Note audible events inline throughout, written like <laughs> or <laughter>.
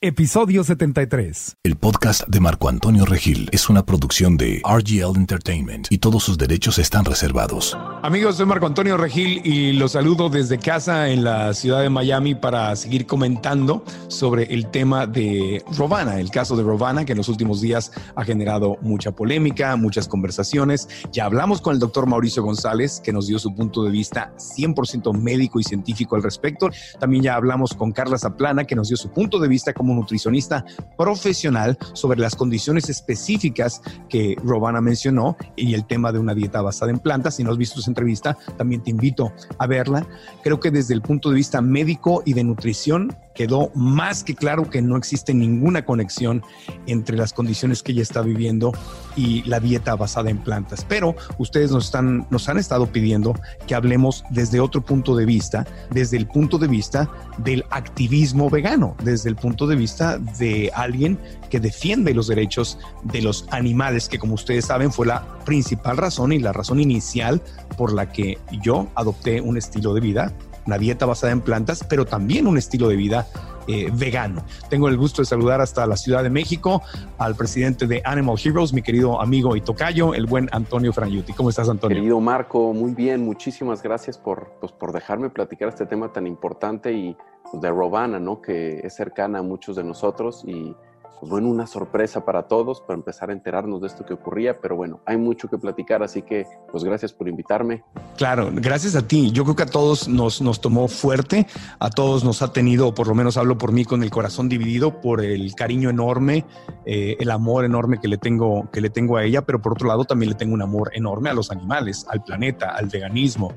Episodio 73. El podcast de Marco Antonio Regil es una producción de RGL Entertainment y todos sus derechos están reservados. Amigos, soy Marco Antonio Regil y los saludo desde casa en la ciudad de Miami para seguir comentando sobre el tema de Rovana, el caso de Rovana que en los últimos días ha generado mucha polémica, muchas conversaciones. Ya hablamos con el doctor Mauricio González que nos dio su punto de vista 100% médico y científico al respecto. También ya hablamos con Carla Zaplana que nos dio su punto de vista como nutricionista profesional sobre las condiciones específicas que Robana mencionó y el tema de una dieta basada en plantas. Si no has visto su entrevista, también te invito a verla. Creo que desde el punto de vista médico y de nutrición quedó más que claro que no existe ninguna conexión entre las condiciones que ella está viviendo y la dieta basada en plantas. Pero ustedes nos, están, nos han estado pidiendo que hablemos desde otro punto de vista, desde el punto de vista del activismo vegano, desde el punto de vista de alguien que defiende los derechos de los animales, que como ustedes saben fue la principal razón y la razón inicial por la que yo adopté un estilo de vida una dieta basada en plantas, pero también un estilo de vida eh, vegano. Tengo el gusto de saludar hasta la Ciudad de México al presidente de Animal Heroes, mi querido amigo y tocayo, el buen Antonio Franyuti. ¿Cómo estás, Antonio? Querido Marco, muy bien. Muchísimas gracias por, pues, por dejarme platicar este tema tan importante y pues, de Robana, ¿no? que es cercana a muchos de nosotros y pues bueno, una sorpresa para todos, para empezar a enterarnos de esto que ocurría, pero bueno, hay mucho que platicar, así que pues gracias por invitarme. Claro, gracias a ti. Yo creo que a todos nos, nos tomó fuerte, a todos nos ha tenido, por lo menos hablo por mí, con el corazón dividido por el cariño enorme, eh, el amor enorme que le, tengo, que le tengo a ella, pero por otro lado también le tengo un amor enorme a los animales, al planeta, al veganismo.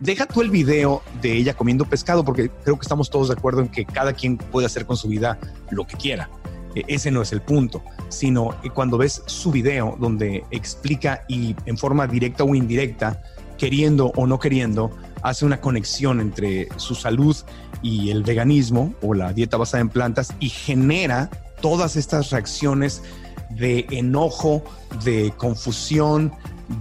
Deja tú el video de ella comiendo pescado, porque creo que estamos todos de acuerdo en que cada quien puede hacer con su vida lo que quiera. E, ese no es el punto, sino cuando ves su video donde explica y en forma directa o indirecta, queriendo o no queriendo, hace una conexión entre su salud y el veganismo o la dieta basada en plantas y genera todas estas reacciones de enojo, de confusión,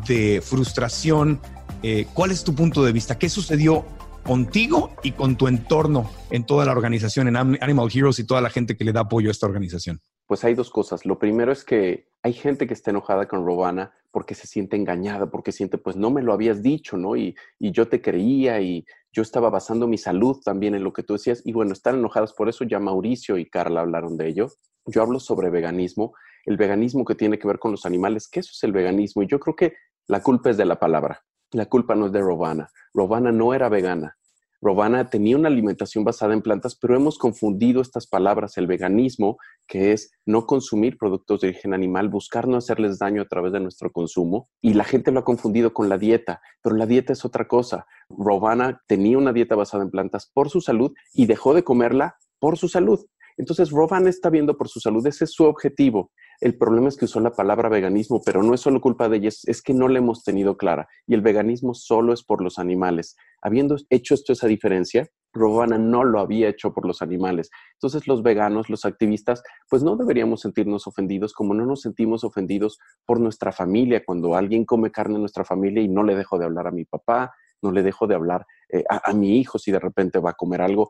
de frustración. Eh, ¿Cuál es tu punto de vista? ¿Qué sucedió contigo y con tu entorno en toda la organización, en Animal Heroes y toda la gente que le da apoyo a esta organización? Pues hay dos cosas. Lo primero es que hay gente que está enojada con Robana porque se siente engañada, porque siente, pues no me lo habías dicho, ¿no? Y, y yo te creía y yo estaba basando mi salud también en lo que tú decías. Y bueno, están enojadas por eso. Ya Mauricio y Carla hablaron de ello. Yo hablo sobre veganismo, el veganismo que tiene que ver con los animales, que eso es el veganismo. Y yo creo que la culpa es de la palabra. La culpa no es de Robana. Robana no era vegana. Robana tenía una alimentación basada en plantas, pero hemos confundido estas palabras, el veganismo, que es no consumir productos de origen animal, buscar no hacerles daño a través de nuestro consumo, y la gente lo ha confundido con la dieta, pero la dieta es otra cosa. Robana tenía una dieta basada en plantas por su salud y dejó de comerla por su salud. Entonces, Robana está viendo por su salud, ese es su objetivo. El problema es que usó la palabra veganismo, pero no es solo culpa de ella, es, que no la hemos tenido clara. Y el veganismo solo es por los animales. Habiendo hecho esto esa diferencia, Robana no lo había hecho por los animales. Entonces los veganos, los activistas, pues no deberíamos sentirnos ofendidos como no nos sentimos ofendidos por nuestra familia, cuando alguien come carne en nuestra familia y no le dejo de hablar a mi papá, no le dejo de hablar eh, a, mi hijo si de repente va a comer algo,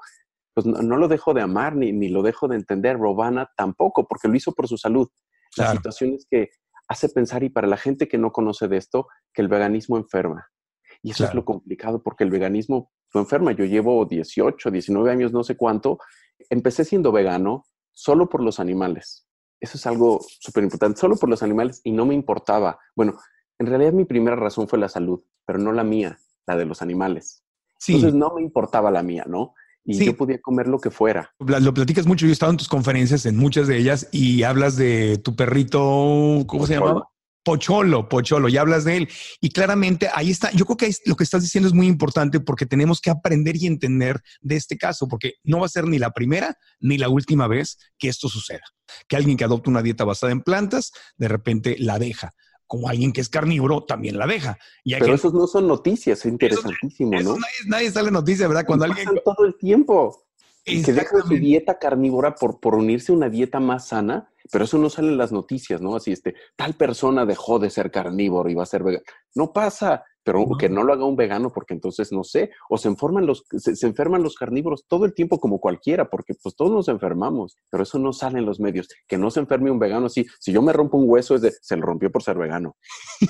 pues no, lo dejo de amar ni, ni, lo dejo de entender. Robana tampoco, porque lo hizo por su salud. La situación es que hace pensar, y para la gente que no conoce de esto, que el veganismo enferma. Y eso es lo complicado, porque el veganismo lo enferma. Yo llevo 18, 19 años, no sé cuánto. Empecé siendo vegano, solo por los animales. Eso es algo súper importante, solo por los animales y no me importaba. Bueno, en realidad mi primera razón fue la salud, pero no la mía, la de los animales. Entonces no me importaba la mía, ¿no? Y yo podía comer lo que fuera. Lo platicas mucho. Yo he estado en tus conferencias, en muchas de ellas, y hablas de tu perrito, ¿cómo se llama? Pocholo, Pocholo, y hablas de él. Y claramente ahí está, yo creo que lo que estás diciendo es muy importante porque tenemos que aprender y entender de este caso, porque no va a ser ni la primera ni la última vez que esto suceda. Que alguien que adopta una dieta basada en plantas, de repente la deja como alguien que es carnívoro también la deja. Pero esos no son noticias, es interesantísimo, ¿no? Nadie, sale noticia, ¿verdad? Cuando alguien... todo el tiempo. Que deja su dieta carnívora por, por unirse a una dieta más sana, pero eso no sale en las noticias, ¿no? Así, este, tal persona dejó de ser carnívoro y va a ser vegano. No pasa pero que no lo haga un vegano porque entonces no sé, o se enferman los, se, enferman los carnívoros todo el tiempo como cualquiera, porque pues todos nos enfermamos, pero eso no sale en los medios. Que no se enferme un vegano así, si yo me rompo un hueso es de, se lo rompió por ser vegano,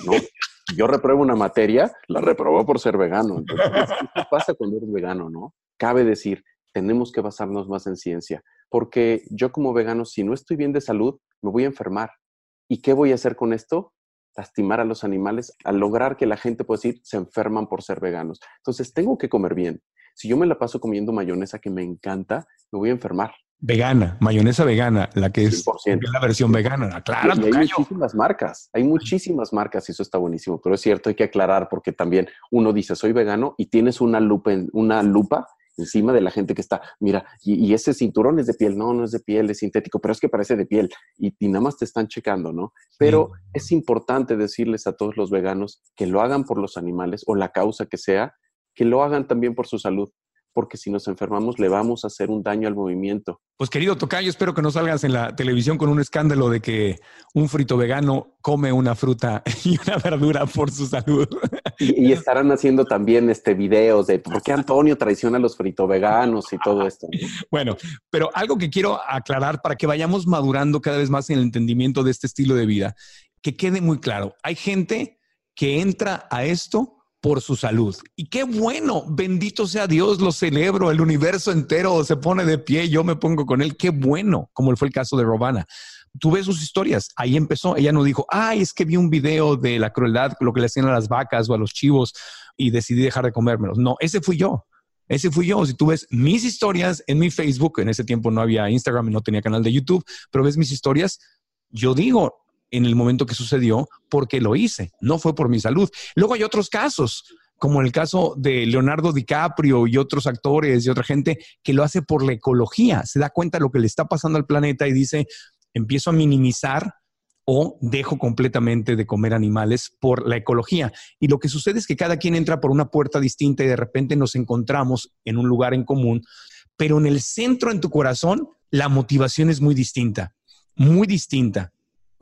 ¿no? <laughs> yo repruebo una materia, la reprobó por ser vegano. Entonces, ¿qué pasa cuando eres vegano, no? Cabe decir, tenemos que basarnos más en ciencia, porque yo como vegano, si no estoy bien de salud, me voy a enfermar. ¿Y qué voy a hacer con esto? Lastimar a los animales, al lograr que la gente pueda decir, se enferman por ser veganos. Entonces, tengo que comer bien. Si yo me la paso comiendo mayonesa que me encanta, me voy a enfermar. Vegana, mayonesa vegana, la que es, la versión vegana. Claro, y, hay muchísimas marcas, hay muchísimas marcas y eso está buenísimo, pero es cierto, hay que aclarar porque también uno dice soy vegano y tienes una lupa, una lupa encima de la gente que está, mira, y, ese cinturón es de piel, no, no es de piel, es sintético, pero es que parece de piel y, nada más te están checando, ¿no? Pero es importante decirles a todos los veganos que lo hagan por los animales o la causa que sea, que lo hagan también por su salud porque si nos enfermamos le vamos a hacer un daño al movimiento. Pues querido Tocayo, espero que no salgas en la televisión con un escándalo de que un frito vegano come una fruta <laughs> y una verdura por su salud. Y, estarán haciendo también este videos de por qué Antonio traiciona a los frito veganos y todo esto. <laughs> Bueno, pero algo que quiero aclarar para que vayamos madurando cada vez más en el entendimiento de este estilo de vida, que quede muy claro, hay gente que entra a esto por su salud. Y qué bueno, bendito sea Dios, lo celebro, el universo entero se pone de pie, yo me pongo con él, qué bueno, como fue el caso de Robana. Tú ves sus historias, ahí empezó, ella no dijo, ay, es que vi un video de la crueldad, lo que le hacían a las vacas o a los chivos y decidí dejar de comérmelos. No, ese fui yo. Ese fui yo. Si tú ves mis historias en mi Facebook, en ese tiempo no había Instagram y no tenía canal de YouTube, pero ves mis historias, yo digo, en el momento que sucedió porque lo hice, no fue por mi salud. Luego hay otros casos, como el caso de Leonardo DiCaprio y otros actores y otra gente que lo hace por la ecología, se da cuenta de lo que le está pasando al planeta y dice, empiezo a minimizar o dejo completamente de comer animales por la ecología. Y lo que sucede es que cada quien entra por una puerta distinta y de repente nos encontramos en un lugar en común, pero en el centro, en tu corazón, la motivación es muy distinta, muy distinta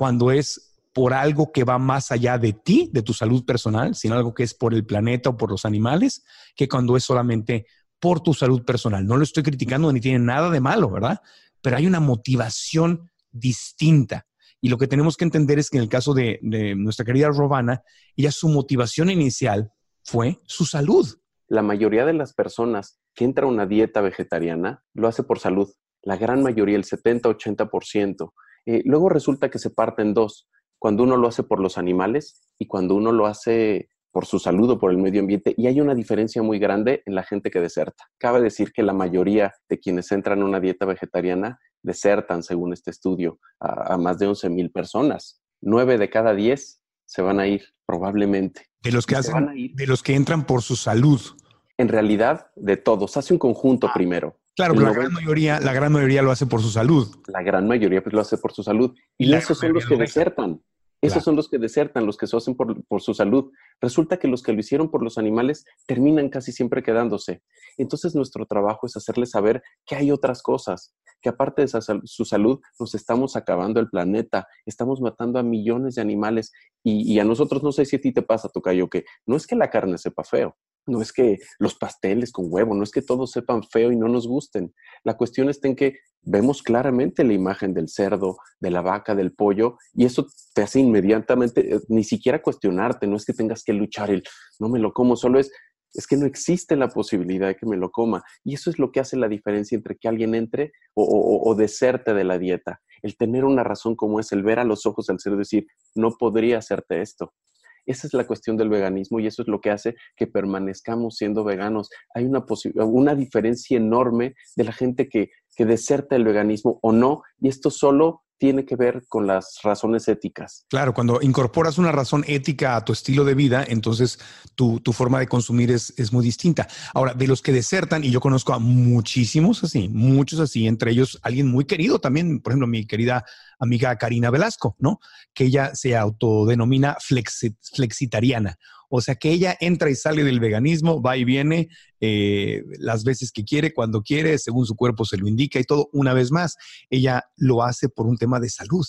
cuando es por algo que va más allá de ti, de tu salud personal, sino algo que es por el planeta o por los animales, que cuando es solamente por tu salud personal. No lo estoy criticando ni tiene nada de malo, ¿verdad? Pero hay una motivación distinta. Y lo que tenemos que entender es que en el caso de, nuestra querida Robana, ella su motivación inicial fue su salud. La mayoría de las personas que entran a una dieta vegetariana lo hace por salud. La gran mayoría, el 70-80%. Eh, luego resulta que se parte en dos, cuando uno lo hace por los animales y cuando uno lo hace por su salud o por el medio ambiente. Y hay una diferencia muy grande en la gente que deserta. Cabe decir que la mayoría de quienes entran a una dieta vegetariana desertan, según este estudio, a, más de 11 mil personas. Nueve de cada diez se van a ir, probablemente. De los que hacen, de los que entran por su salud. En realidad, de todos. Hace un conjunto ah. primero. Claro, pero la gran, mayoría, la gran mayoría lo hace por su salud. La gran mayoría pues, lo hace por su salud. Y, esos son los que desertan. Esos son los que desertan, los que se hacen por, por, su salud. Resulta que los que lo hicieron por los animales terminan casi siempre quedándose. Entonces nuestro trabajo es hacerles saber que hay otras cosas, que aparte de su salud nos estamos acabando el planeta, estamos matando a millones de animales y, y a nosotros no sé si a ti te pasa, Tocayo, que no es que la carne sepa feo, no es que los pasteles con huevo, no es que todos sepan feo y no nos gusten. La cuestión está en que vemos claramente la imagen del cerdo, de la vaca, del pollo, y eso te hace inmediatamente, eh, ni siquiera cuestionarte, no es que tengas que luchar el, no me lo como, solo es, es que no existe la posibilidad de que me lo coma. Y eso es lo que hace la diferencia entre que alguien entre o, deserte de la dieta. El tener una razón como es, el ver a los ojos al ser decir, no podría hacerte esto. Esa es la cuestión del veganismo y eso es lo que hace que permanezcamos siendo veganos. Hay una, una diferencia enorme de la gente que, que deserta el veganismo o no, y esto solo tiene que ver con las razones éticas. Claro, cuando incorporas una razón ética a tu estilo de vida, entonces tu, forma de consumir es, es, muy distinta. Ahora, de los que desertan, y yo conozco a muchísimos así, muchos así, entre ellos alguien muy querido también, por ejemplo, mi querida amiga Karina Velasco, ¿no? Que ella se autodenomina flexitariana. O sea que ella entra y sale del veganismo, va y viene eh, las veces que quiere, cuando quiere, según su cuerpo se lo indica y todo. Una vez más, ella lo hace por un tema de salud.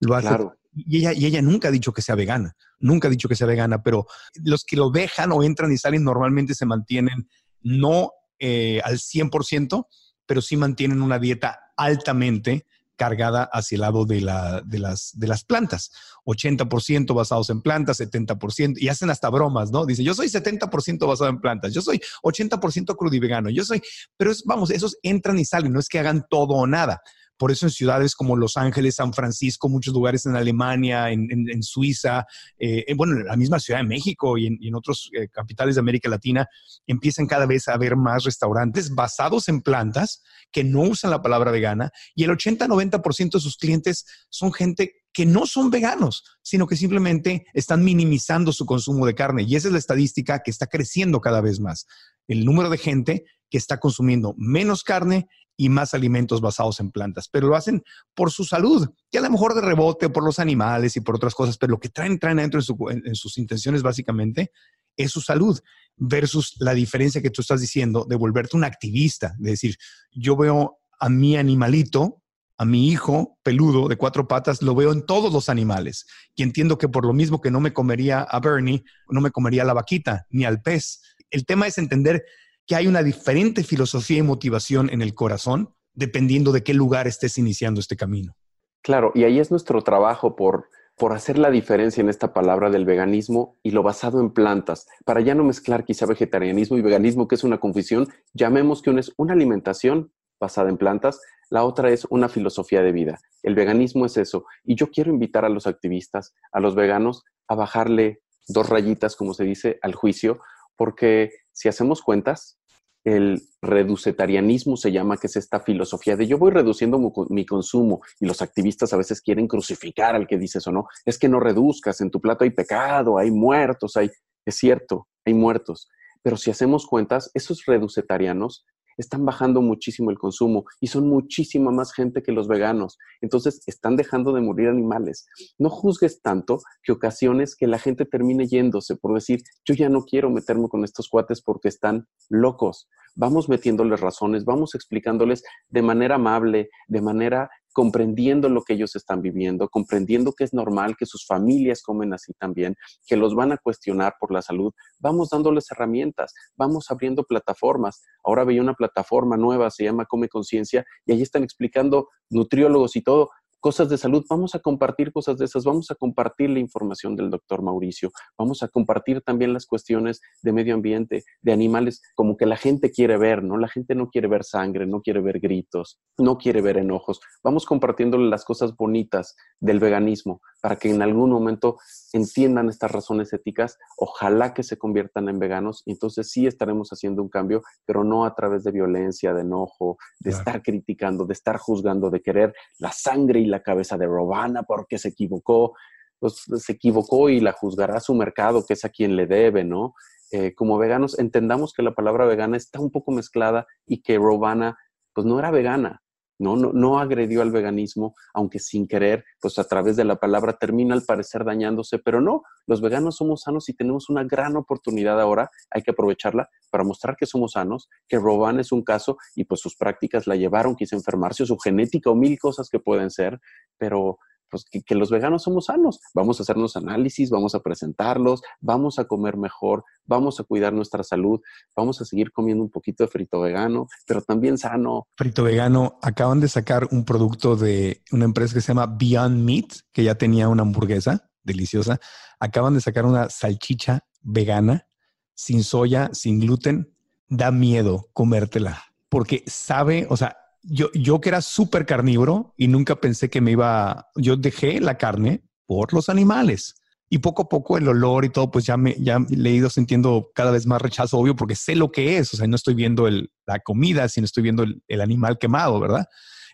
Lo hace claro. Y ella, y ella nunca ha dicho que sea vegana, nunca ha dicho que sea vegana, pero los que lo dejan o entran y salen normalmente se mantienen no eh, al 100%, pero sí mantienen una dieta altamente cargada hacia el lado de, la, de, las, de las plantas. 80% basados en plantas, 70%, y hacen hasta bromas, ¿no? Dice, yo soy 70% basado en plantas, yo soy 80% crudivegano, yo soy, pero es, vamos, esos entran y salen, no es que hagan todo o nada. Por eso en ciudades como Los Ángeles, San Francisco, muchos lugares en Alemania, en, Suiza, eh, bueno, en la misma Ciudad de México y en, otros eh, capitales de América Latina, empiezan cada vez a haber más restaurantes basados en plantas que no usan la palabra vegana y el 80-90% de sus clientes son gente que no son veganos, sino que simplemente están minimizando su consumo de carne. Y esa es la estadística que está creciendo cada vez más. El número de gente que está consumiendo menos carne y más alimentos basados en plantas, pero lo hacen por su salud, que a lo mejor de rebote por los animales y por otras cosas, pero lo que traen, traen adentro en, sus intenciones básicamente es su salud versus la diferencia que tú estás diciendo de volverte un activista, de decir, yo veo a mi animalito, a mi hijo peludo de cuatro patas, lo veo en todos los animales y entiendo que por lo mismo que no me comería a Bernie, no me comería a la vaquita ni al pez. El tema es entender que hay una diferente filosofía y motivación en el corazón dependiendo de qué lugar estés iniciando este camino. Claro, y ahí es nuestro trabajo por, por hacer la diferencia en esta palabra del veganismo y lo basado en plantas, para ya no mezclar quizá vegetarianismo y veganismo, que es una confusión, llamemos que una es una alimentación basada en plantas, la otra es una filosofía de vida. El veganismo es eso, y yo quiero invitar a los activistas, a los veganos, a bajarle dos rayitas, como se dice, al juicio, porque si hacemos cuentas, el reducetarianismo se llama, que es esta filosofía de yo voy reduciendo mi, consumo y los activistas a veces quieren crucificar al que dice eso, ¿no? Es que no reduzcas, en tu plato hay pecado, hay muertos, hay, es cierto, hay muertos. Pero si hacemos cuentas, esos reducetarianos están bajando muchísimo el consumo y son muchísima más gente que los veganos. Entonces, están dejando de morir animales. No juzgues tanto que ocasiones que la gente termine yéndose por decir, yo ya no quiero meterme con estos cuates porque están locos. Vamos metiéndoles razones, vamos explicándoles de manera amable, de manera comprendiendo lo que ellos están viviendo, comprendiendo que es normal que sus familias comen así también, que los van a cuestionar por la salud, vamos dándoles herramientas, vamos abriendo plataformas. Ahora veía una plataforma nueva, se llama Come Conciencia, y ahí están explicando nutriólogos y todo cosas de salud, vamos a compartir cosas de esas, vamos a compartir la información del doctor Mauricio, vamos a compartir también las cuestiones de medio ambiente, de animales, como que la gente quiere ver, ¿no? La gente no quiere ver sangre, no quiere ver gritos, no quiere ver enojos. Vamos compartiéndole las cosas bonitas del veganismo para que en algún momento entiendan estas razones éticas, ojalá que se conviertan en veganos, y entonces sí estaremos haciendo un cambio, pero no a través de violencia, de enojo, de estar criticando, de estar juzgando, de querer la sangre y la cabeza de Robana porque se equivocó, pues se equivocó y la juzgará su mercado, que es a quien le debe, ¿no? Eh, como veganos, entendamos que la palabra vegana está un poco mezclada y que Robana, pues no era vegana, ¿no? No, no agredió al veganismo, aunque sin querer, pues a través de la palabra termina al parecer dañándose, pero no, los veganos somos sanos y tenemos una gran oportunidad ahora, hay que aprovecharla para mostrar que somos sanos, que Robana es un caso y pues sus prácticas la llevaron quizá a enfermarse o su genética o mil cosas que pueden ser, pero pues que, los veganos somos sanos. Vamos a hacernos análisis, vamos a presentarlos, vamos a comer mejor, vamos a cuidar nuestra salud, vamos a seguir comiendo un poquito de frito vegano, pero también sano. Frito vegano, acaban de sacar un producto de una empresa que se llama Beyond Meat, que ya tenía una hamburguesa deliciosa. Acaban de sacar una salchicha vegana sin soya, sin gluten, da miedo comértela, porque sabe, o sea, yo, yo que era súper carnívoro y nunca pensé que me iba, yo dejé la carne por los animales. Y poco a poco el olor y todo, pues ya me ya he ido sintiendo cada vez más rechazo, obvio, porque sé lo que es. O sea, no estoy viendo el, la comida, sino estoy viendo el, animal quemado, ¿verdad?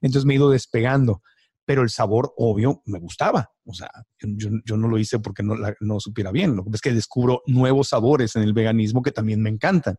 Entonces me he ido despegando pero el sabor, obvio, me gustaba. O sea, yo, yo no lo hice porque no, no supiera bien. Lo es que descubro nuevos sabores en el veganismo que también me encantan.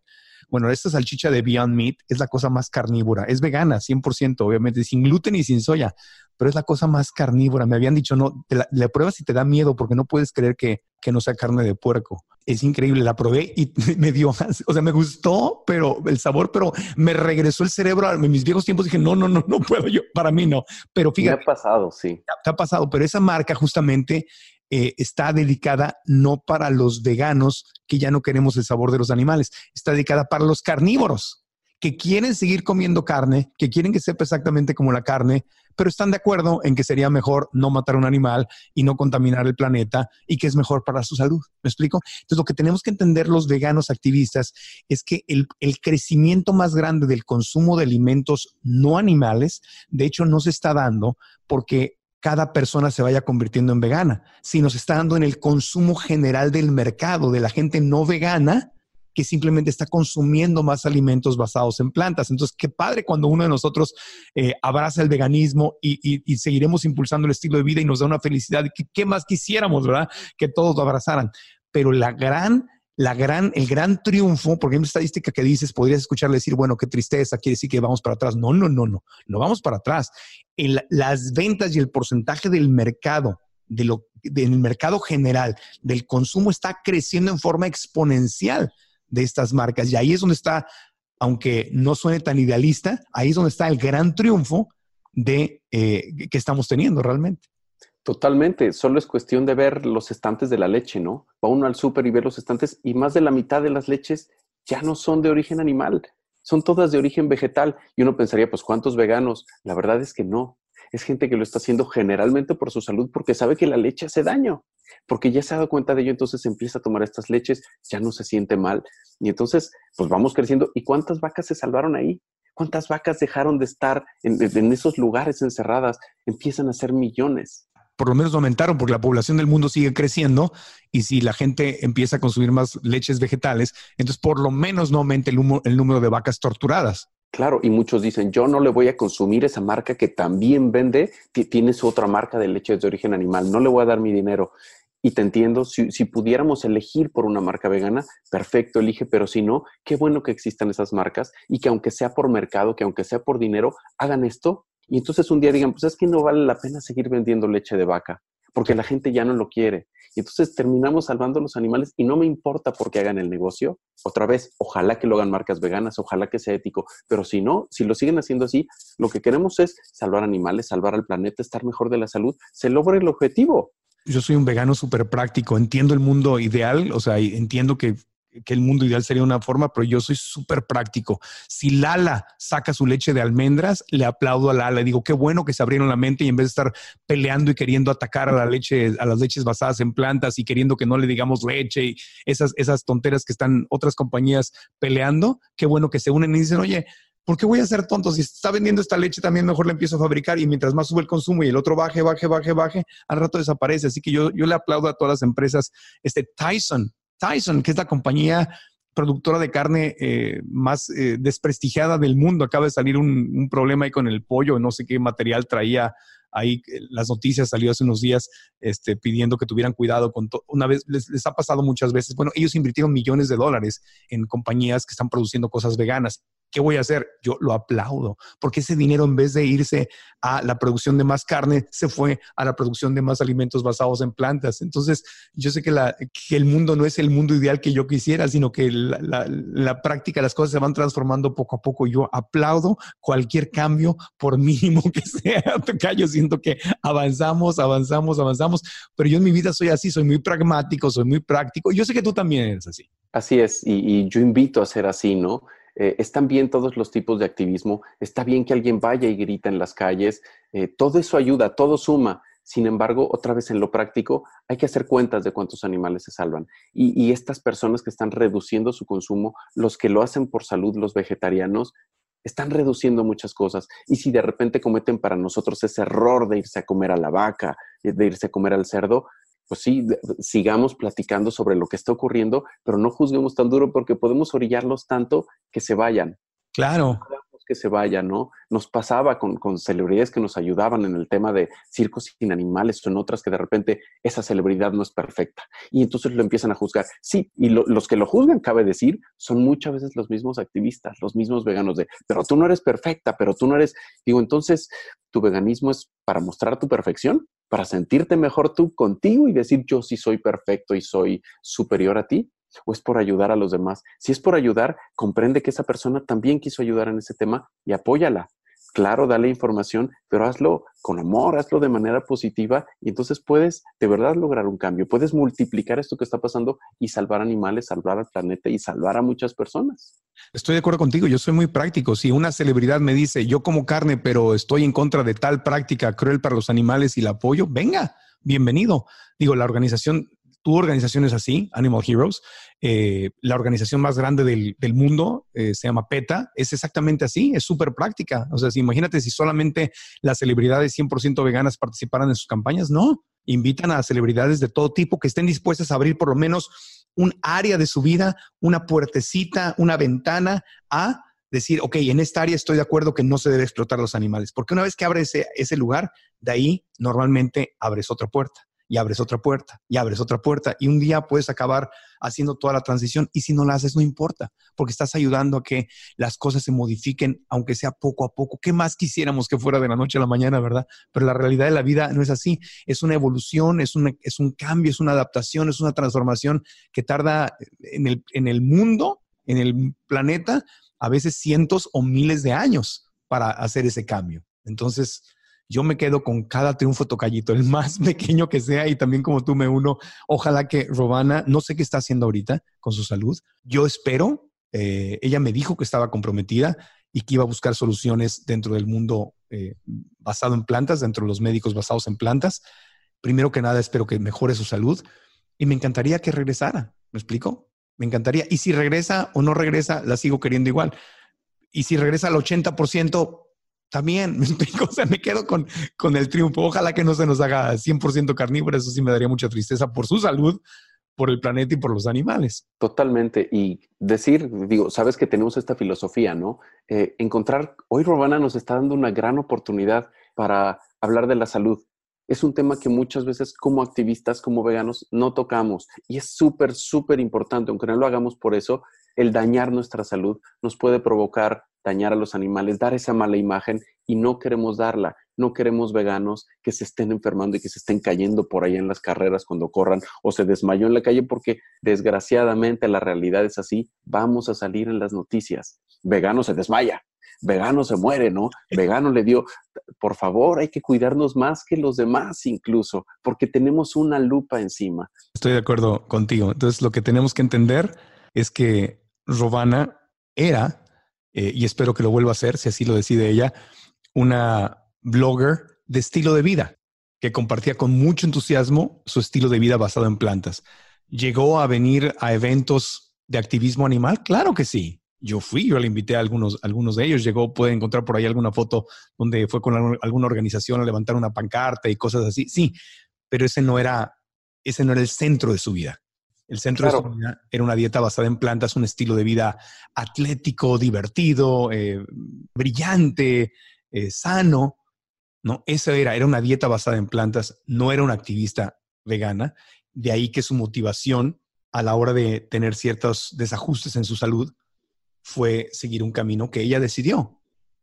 Bueno, esta salchicha de Beyond Meat es la cosa más carnívora. Es vegana, 100%, obviamente, sin gluten y sin soya, pero es la cosa más carnívora. Me habían dicho, no, te la, la pruebas y te da miedo porque no puedes creer que, que no sea carne de puerco. Es increíble, la probé y <laughs> me dio, o sea, me gustó, pero el sabor, pero me regresó el cerebro a mis viejos tiempos. Dije, no, no, no, no puedo yo, para mí no. Pero fíjate. Me ha pasado, sí. Te ha pasado, pero esa marca justamente eh, está dedicada no para los veganos que ya no queremos el sabor de los animales, está dedicada para los carnívoros que quieren seguir comiendo carne, que quieren que sepa exactamente como la carne, pero están de acuerdo en que sería mejor no matar a un animal y no contaminar el planeta y que es mejor para su salud. ¿Me explico? Entonces, lo que tenemos que entender los veganos activistas es que el, el crecimiento más grande del consumo de alimentos no animales, de hecho, no se está dando porque cada persona se vaya convirtiendo en vegana, sino se está dando en el consumo general del mercado, de la gente no vegana, que simplemente está consumiendo más alimentos basados en plantas. Entonces, qué padre cuando uno de nosotros eh, abraza el veganismo y, seguiremos impulsando el estilo de vida y nos da una felicidad. ¿Qué, qué más quisiéramos, verdad? Que todos lo abrazaran. Pero la gran la gran, el gran triunfo, porque hay una estadística que dices, podrías escucharle decir, bueno, qué tristeza, quiere decir que vamos para atrás. No, no, no, no, no vamos para atrás. El, las ventas y el porcentaje del mercado, de lo, del mercado general, del consumo está creciendo en forma exponencial de estas marcas. Y ahí es donde está, aunque no suene tan idealista, ahí es donde está el gran triunfo de eh, que estamos teniendo realmente. Totalmente, solo es cuestión de ver los estantes de la leche, ¿no? Va uno al súper y ve los estantes y más de la mitad de las leches ya no son de origen animal, son todas de origen vegetal. Y uno pensaría, pues, ¿cuántos veganos? La verdad es que no. Es gente que lo está haciendo generalmente por su salud porque sabe que la leche hace daño, porque ya se ha dado cuenta de ello, entonces empieza a tomar estas leches, ya no se siente mal. Y entonces, pues vamos creciendo. ¿Y cuántas vacas se salvaron ahí? ¿Cuántas vacas dejaron de estar en, en esos lugares encerradas? Empiezan a ser millones por lo menos aumentaron porque la población del mundo sigue creciendo y si la gente empieza a consumir más leches vegetales, entonces por lo menos no aumente el, número de vacas torturadas. Claro, y muchos dicen, yo no le voy a consumir esa marca que también vende, tiene su otra marca de leches de origen animal, no le voy a dar mi dinero. Y te entiendo, si, si, pudiéramos elegir por una marca vegana, perfecto, elige, pero si no, qué bueno que existan esas marcas y que aunque sea por mercado, que aunque sea por dinero, hagan esto y entonces un día digan, pues es que no vale la pena seguir vendiendo leche de vaca, porque la gente ya no lo quiere. Y entonces terminamos salvando los animales y no me importa por qué hagan el negocio. Otra vez, ojalá que lo hagan marcas veganas, ojalá que sea ético, pero si no, si lo siguen haciendo así, lo que queremos es salvar animales, salvar al planeta, estar mejor de la salud, se logra el objetivo. Yo soy un vegano súper práctico, entiendo el mundo ideal, o sea, entiendo que que el mundo ideal sería una forma, pero yo soy súper práctico. Si Lala saca su leche de almendras, le aplaudo a Lala. Digo, qué bueno que se abrieron la mente y en vez de estar peleando y queriendo atacar a la leche, a las leches basadas en plantas y queriendo que no le digamos leche y esas, esas tonteras que están otras compañías peleando, qué bueno que se unen y dicen, oye, ¿por qué voy a ser tonto? Si está vendiendo esta leche, también mejor la empiezo a fabricar y mientras más sube el consumo y el otro baje, baje, baje, baje, al rato desaparece. Así que yo, yo le aplaudo a todas las empresas. Este Tyson, Tyson, que es la compañía productora de carne eh, más eh, desprestigiada del mundo. Acaba de salir un, problema ahí con el pollo, no sé qué material traía ahí. Las noticias salió hace unos días este, pidiendo que tuvieran cuidado con. Una vez, les, les ha pasado muchas veces. Bueno, ellos invirtieron millones de dólares en compañías que están produciendo cosas veganas. ¿Qué voy a hacer? Yo lo aplaudo, porque ese dinero en vez de irse a la producción de más carne, se fue a la producción de más alimentos basados en plantas. Entonces, yo sé que, la, que el mundo no es el mundo ideal que yo quisiera, sino que la, la, la, práctica, las cosas se van transformando poco a poco. Yo aplaudo cualquier cambio, por mínimo que <laughs> sea. Yo siento que avanzamos, avanzamos, avanzamos, pero yo en mi vida soy así, soy muy pragmático, soy muy práctico. Yo sé que tú también eres así. Así es, y, y yo invito a ser así, ¿no? Eh, están bien todos los tipos de activismo, está bien que alguien vaya y grita en las calles, eh, todo eso ayuda, todo suma, Sin embargo, otra vez en lo práctico, hay que hacer cuentas de cuántos animales se salvan. Y, y estas personas que están reduciendo su consumo, los que lo hacen por salud, los vegetarianos, están reduciendo muchas cosas. Y si de repente cometen para nosotros ese error de irse a comer a la vaca, de irse a comer al cerdo, pues sí, sigamos platicando sobre lo que está ocurriendo, pero no juzguemos tan duro porque podemos orillarlos tanto que se vayan. Claro que se vaya, ¿no? Nos pasaba con, celebridades que nos ayudaban en el tema de circos sin animales o en otras que de repente esa celebridad no es perfecta. Y entonces lo empiezan a juzgar. Sí, y los que lo juzgan, cabe decir, son muchas veces los mismos activistas, los mismos veganos de, pero tú no eres perfecta, pero tú no eres, digo, entonces, ¿tu veganismo es para mostrar tu perfección? ¿Para sentirte mejor tú contigo y decir yo sí soy perfecto y soy superior a ti? o es por ayudar a los demás. Si es por ayudar, comprende que esa persona también quiso ayudar en ese tema y apóyala. Claro, dale información, pero hazlo con amor, hazlo de manera positiva y entonces puedes de verdad lograr un cambio. Puedes multiplicar esto que está pasando y salvar animales, salvar al planeta y salvar a muchas personas. Estoy de acuerdo contigo, yo soy muy práctico. Si una celebridad me dice, yo como carne, pero estoy en contra de tal práctica cruel para los animales y la apoyo, venga, bienvenido. Digo, la organización tu organización es así, Animal Heroes. Eh, la organización más grande del, mundo eh, se llama PETA. Es exactamente así, es súper práctica. O sea, imagínate si solamente las celebridades 100% veganas participaran en sus campañas. No, invitan a celebridades de todo tipo que estén dispuestas a abrir por lo menos un área de su vida, una puertecita, una ventana a decir, ok, en esta área estoy de acuerdo que no se debe explotar los animales. Porque una vez que abres ese lugar, de ahí normalmente abres otra puerta y abres otra puerta y abres otra puerta y un día puedes acabar haciendo toda la transición y si no la haces no importa porque estás ayudando a que las cosas se modifiquen aunque sea poco a poco. ¿Qué más quisiéramos que fuera de la noche a la mañana, verdad? Pero la realidad de la vida no es así. Es una evolución, es un, es un cambio, es una adaptación, es una transformación que tarda en el, en el mundo, en el planeta, a veces cientos o miles de años para hacer ese cambio. Entonces, yo me quedo con cada triunfo tocallito, el más <laughs> pequeño que sea, y también como tú me uno, ojalá que Robana, no sé qué está haciendo ahorita con su salud, yo espero, eh, ella me dijo que estaba comprometida y que iba a buscar soluciones dentro del mundo eh, basado en plantas, dentro de los médicos basados en plantas. Primero que nada, espero que mejore su salud y me encantaría que regresara, ¿me explico? Me encantaría. Y si regresa o no regresa, la sigo queriendo igual. Y si regresa al 80%, también, <laughs> me me quedo con, con el triunfo. Ojalá que no se nos haga 100% carnívoro, eso sí me daría mucha tristeza por su salud, por el planeta y por los animales. Totalmente. Y decir, digo, sabes que tenemos esta filosofía, ¿no? Eh, encontrar, hoy Robana nos está dando una gran oportunidad para hablar de la salud. Es un tema que muchas veces como activistas, como veganos, no tocamos. Y es súper, súper importante, aunque no lo hagamos por eso, el dañar nuestra salud nos puede provocar dañar a los animales, dar esa mala imagen y no queremos darla. No queremos veganos que se estén enfermando y que se estén cayendo por ahí en las carreras cuando corran o se desmayó en la calle porque desgraciadamente la realidad es así. Vamos a salir en las noticias. Vegano se desmaya, vegano se muere, ¿no? Vegano le dio, por favor, hay que cuidarnos más que los demás incluso, porque tenemos una lupa encima. Estoy de acuerdo contigo. Entonces, lo que tenemos que entender es que Robana era, eh, y espero que lo vuelva a hacer, si así lo decide ella, una blogger de estilo de vida, que compartía con mucho entusiasmo su estilo de vida basado en plantas. ¿Llegó a venir a eventos de activismo animal? Claro que sí. Yo fui, yo le invité a algunos, algunos de ellos. Llegó, puede encontrar por ahí alguna foto donde fue con alguna organización a levantar una pancarta y cosas así. Sí, pero ese no era, ese no era el centro de su vida. El centro de su vida era una dieta basada en plantas, un estilo de vida atlético, divertido, eh, brillante, eh, sano. ¿no? Eso era, era una dieta basada en plantas, no era una activista vegana. De ahí que su motivación a la hora de tener ciertos desajustes en su salud fue seguir un camino que ella decidió.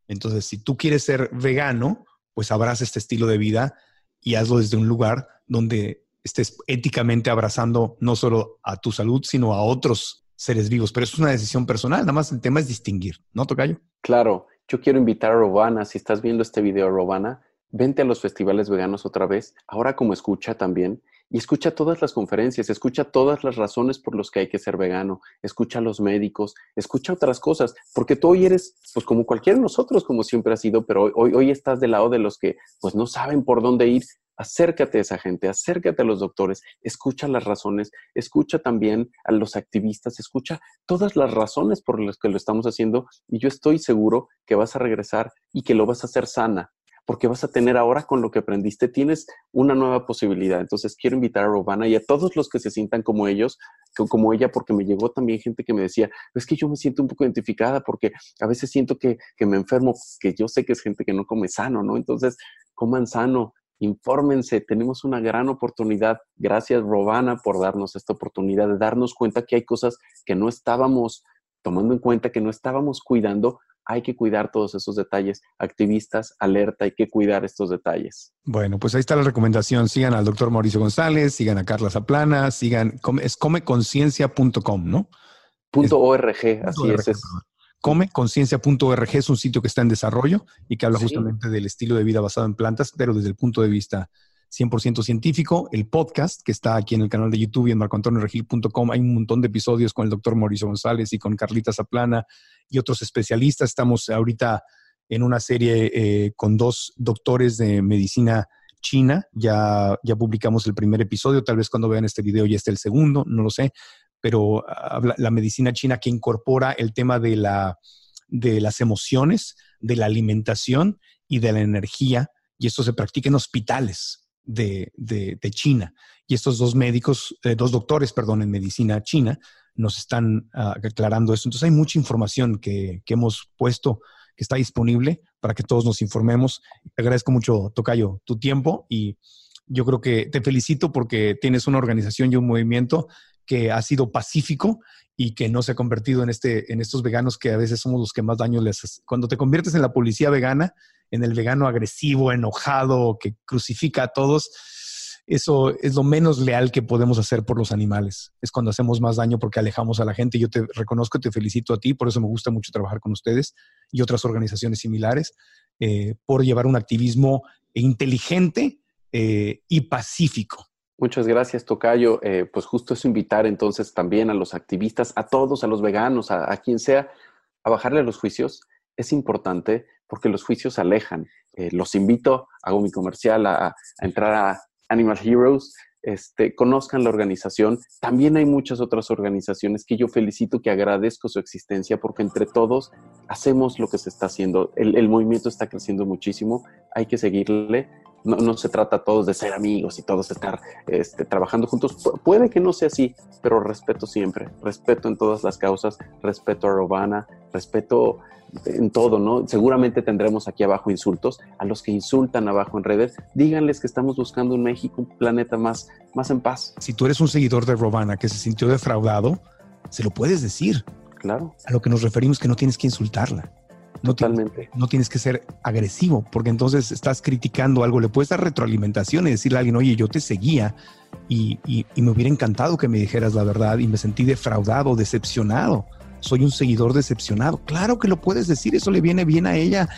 Entonces, si tú quieres ser vegano, pues abraza este estilo de vida y hazlo desde un lugar donde estés éticamente abrazando no solo a tu salud, sino a otros seres vivos. Pero es una decisión personal, nada más el tema es distinguir, ¿no, Tocayo? Claro, yo quiero invitar a Robana, si estás viendo este video, Robana, vente a los festivales veganos otra vez, ahora como escucha también, y escucha todas las conferencias, escucha todas las razones por las que hay que ser vegano, escucha a los médicos, escucha otras cosas, porque tú hoy eres, pues como cualquiera de nosotros, como siempre ha sido, pero hoy, hoy estás del lado de los que pues no saben por dónde ir, acércate a esa gente, acércate a los doctores, escucha las razones, escucha también a los activistas, escucha todas las razones por las que lo estamos haciendo y yo estoy seguro que vas a regresar y que lo vas a hacer sana, porque vas a tener ahora con lo que aprendiste, tienes una nueva posibilidad. Entonces quiero invitar a Robana y a todos los que se sientan como ellos, como ella, porque me llegó también gente que me decía, es que yo me siento un poco identificada porque a veces siento que, que me enfermo, que yo sé que es gente que no come sano, ¿no? Entonces, coman sano, infórmense, tenemos una gran oportunidad. Gracias, Robana, por darnos esta oportunidad de darnos cuenta que hay cosas que no estábamos tomando en cuenta, que no estábamos cuidando. Hay que cuidar todos esos detalles. Activistas, alerta, hay que cuidar estos detalles. Bueno, pues ahí está la recomendación. Sigan al doctor Mauricio González, sigan a Carla Zaplana, sigan, es comeconciencia.com, ¿no? Punto .org, así es. Comeconciencia.org es un sitio que está en desarrollo y que habla justamente del estilo de vida basado en plantas, pero desde el punto de vista 100% científico. El podcast que está aquí en el canal de YouTube y en marcoantonioregil.com hay un montón de episodios con el doctor Mauricio González y con Carlita Zaplana y otros especialistas. Estamos ahorita en una serie eh, con dos doctores de medicina china. Ya, ya publicamos el primer episodio. Tal vez cuando vean este video ya esté el segundo, no lo sé pero la medicina china que incorpora el tema de, la, de las emociones, de la alimentación y de la energía, y esto se practica en hospitales de, China. Y estos dos médicos, eh, dos doctores, perdón, en medicina china, nos están ah, aclarando esto. Entonces hay mucha información que, que hemos puesto que está disponible para que todos nos informemos. Te agradezco mucho, Tocayo, tu tiempo y yo creo que te felicito porque tienes una organización y un movimiento que ha sido pacífico y que no se ha convertido en, este, en estos veganos que a veces somos los que más daño les hacen. Cuando te conviertes en la policía vegana, en el vegano agresivo, enojado, que crucifica a todos, eso es lo menos leal que podemos hacer por los animales. Es cuando hacemos más daño porque alejamos a la gente. Yo te reconozco te felicito a ti, por eso me gusta mucho trabajar con ustedes y otras organizaciones similares, eh, por llevar un activismo inteligente eh, y pacífico. Muchas gracias, Tocayo. Eh, pues justo es invitar entonces también a los activistas, a todos, a los veganos, a, quien sea, a bajarle los juicios. Es importante porque los juicios alejan. Eh, los invito, hago mi comercial, a, entrar a Animal Heroes, este, conozcan la organización. También hay muchas otras organizaciones que yo felicito, que agradezco su existencia, porque entre todos hacemos lo que se está haciendo. El movimiento está creciendo muchísimo, hay que seguirle no, se trata todos de ser amigos y todos estar este, trabajando juntos. puede que no sea así, pero respeto siempre, respeto en todas las causas, respeto a Robana, respeto en todo, ¿no? Seguramente tendremos aquí abajo insultos. A los que insultan abajo en redes, díganles que estamos buscando un México, un planeta más, más en paz. Si tú eres un seguidor de Robana que se sintió defraudado, se lo puedes decir. Claro. A lo que nos referimos que no tienes que insultarla. No Totalmente. no tienes que ser agresivo, porque entonces estás criticando algo. Le puedes dar retroalimentación y decirle a alguien, oye, yo te seguía y, y me hubiera encantado que me dijeras la verdad y me sentí defraudado, decepcionado soy un seguidor decepcionado. Claro que lo puedes decir, eso le viene bien a ella,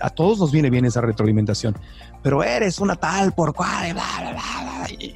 a todos nos viene bien esa retroalimentación, pero eres una tal por cual, bla, bla, bla,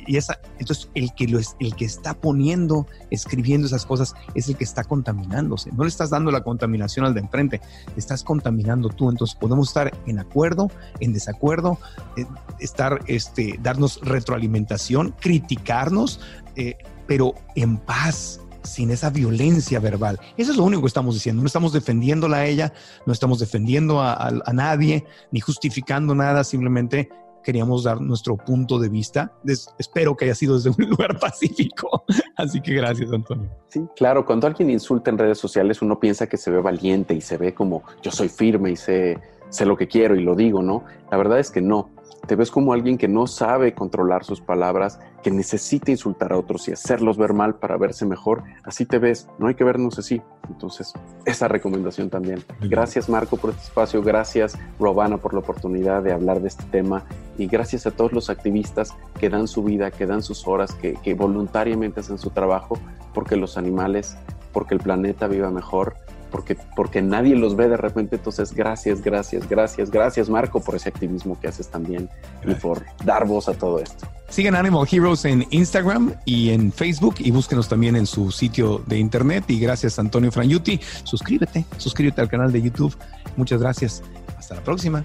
y esa, entonces el que, lo es, el que está poniendo, escribiendo esas cosas, es el que está contaminándose. No le estás dando la contaminación al de enfrente, estás contaminando tú. Entonces podemos estar en acuerdo, en desacuerdo, eh, estar, este, darnos retroalimentación, criticarnos, eh, pero en paz, sin esa violencia verbal. Eso es lo único que estamos diciendo. No estamos defendiéndola a ella, no estamos defendiendo a, nadie, ni justificando nada, simplemente queríamos dar nuestro punto de vista. espero que haya sido desde un <laughs> lugar pacífico. Así que gracias, Antonio. Sí, claro, cuando alguien insulta en redes sociales, uno piensa que se ve valiente y se ve como yo soy firme y sé, sé lo que quiero y lo digo, ¿no? La verdad es que no te ves como alguien que no sabe controlar sus palabras, que necesita insultar a otros y hacerlos ver mal para verse mejor. Así te ves, no hay que vernos así. Entonces, esa recomendación también. Gracias Marco por este espacio, gracias Robana por la oportunidad de hablar de este tema y gracias a todos los activistas que dan su vida, que dan sus horas, que, que voluntariamente hacen su trabajo porque los animales, porque el planeta viva mejor porque, porque nadie los ve de repente. Entonces, gracias, gracias, gracias, gracias Marco por ese activismo que haces también y por dar voz a todo esto. Sigan Animal Heroes en Instagram y en Facebook y búsquenos también en su sitio de internet. Y gracias Antonio Franyuti. Suscríbete, suscríbete al canal de YouTube. Muchas gracias. Hasta la próxima.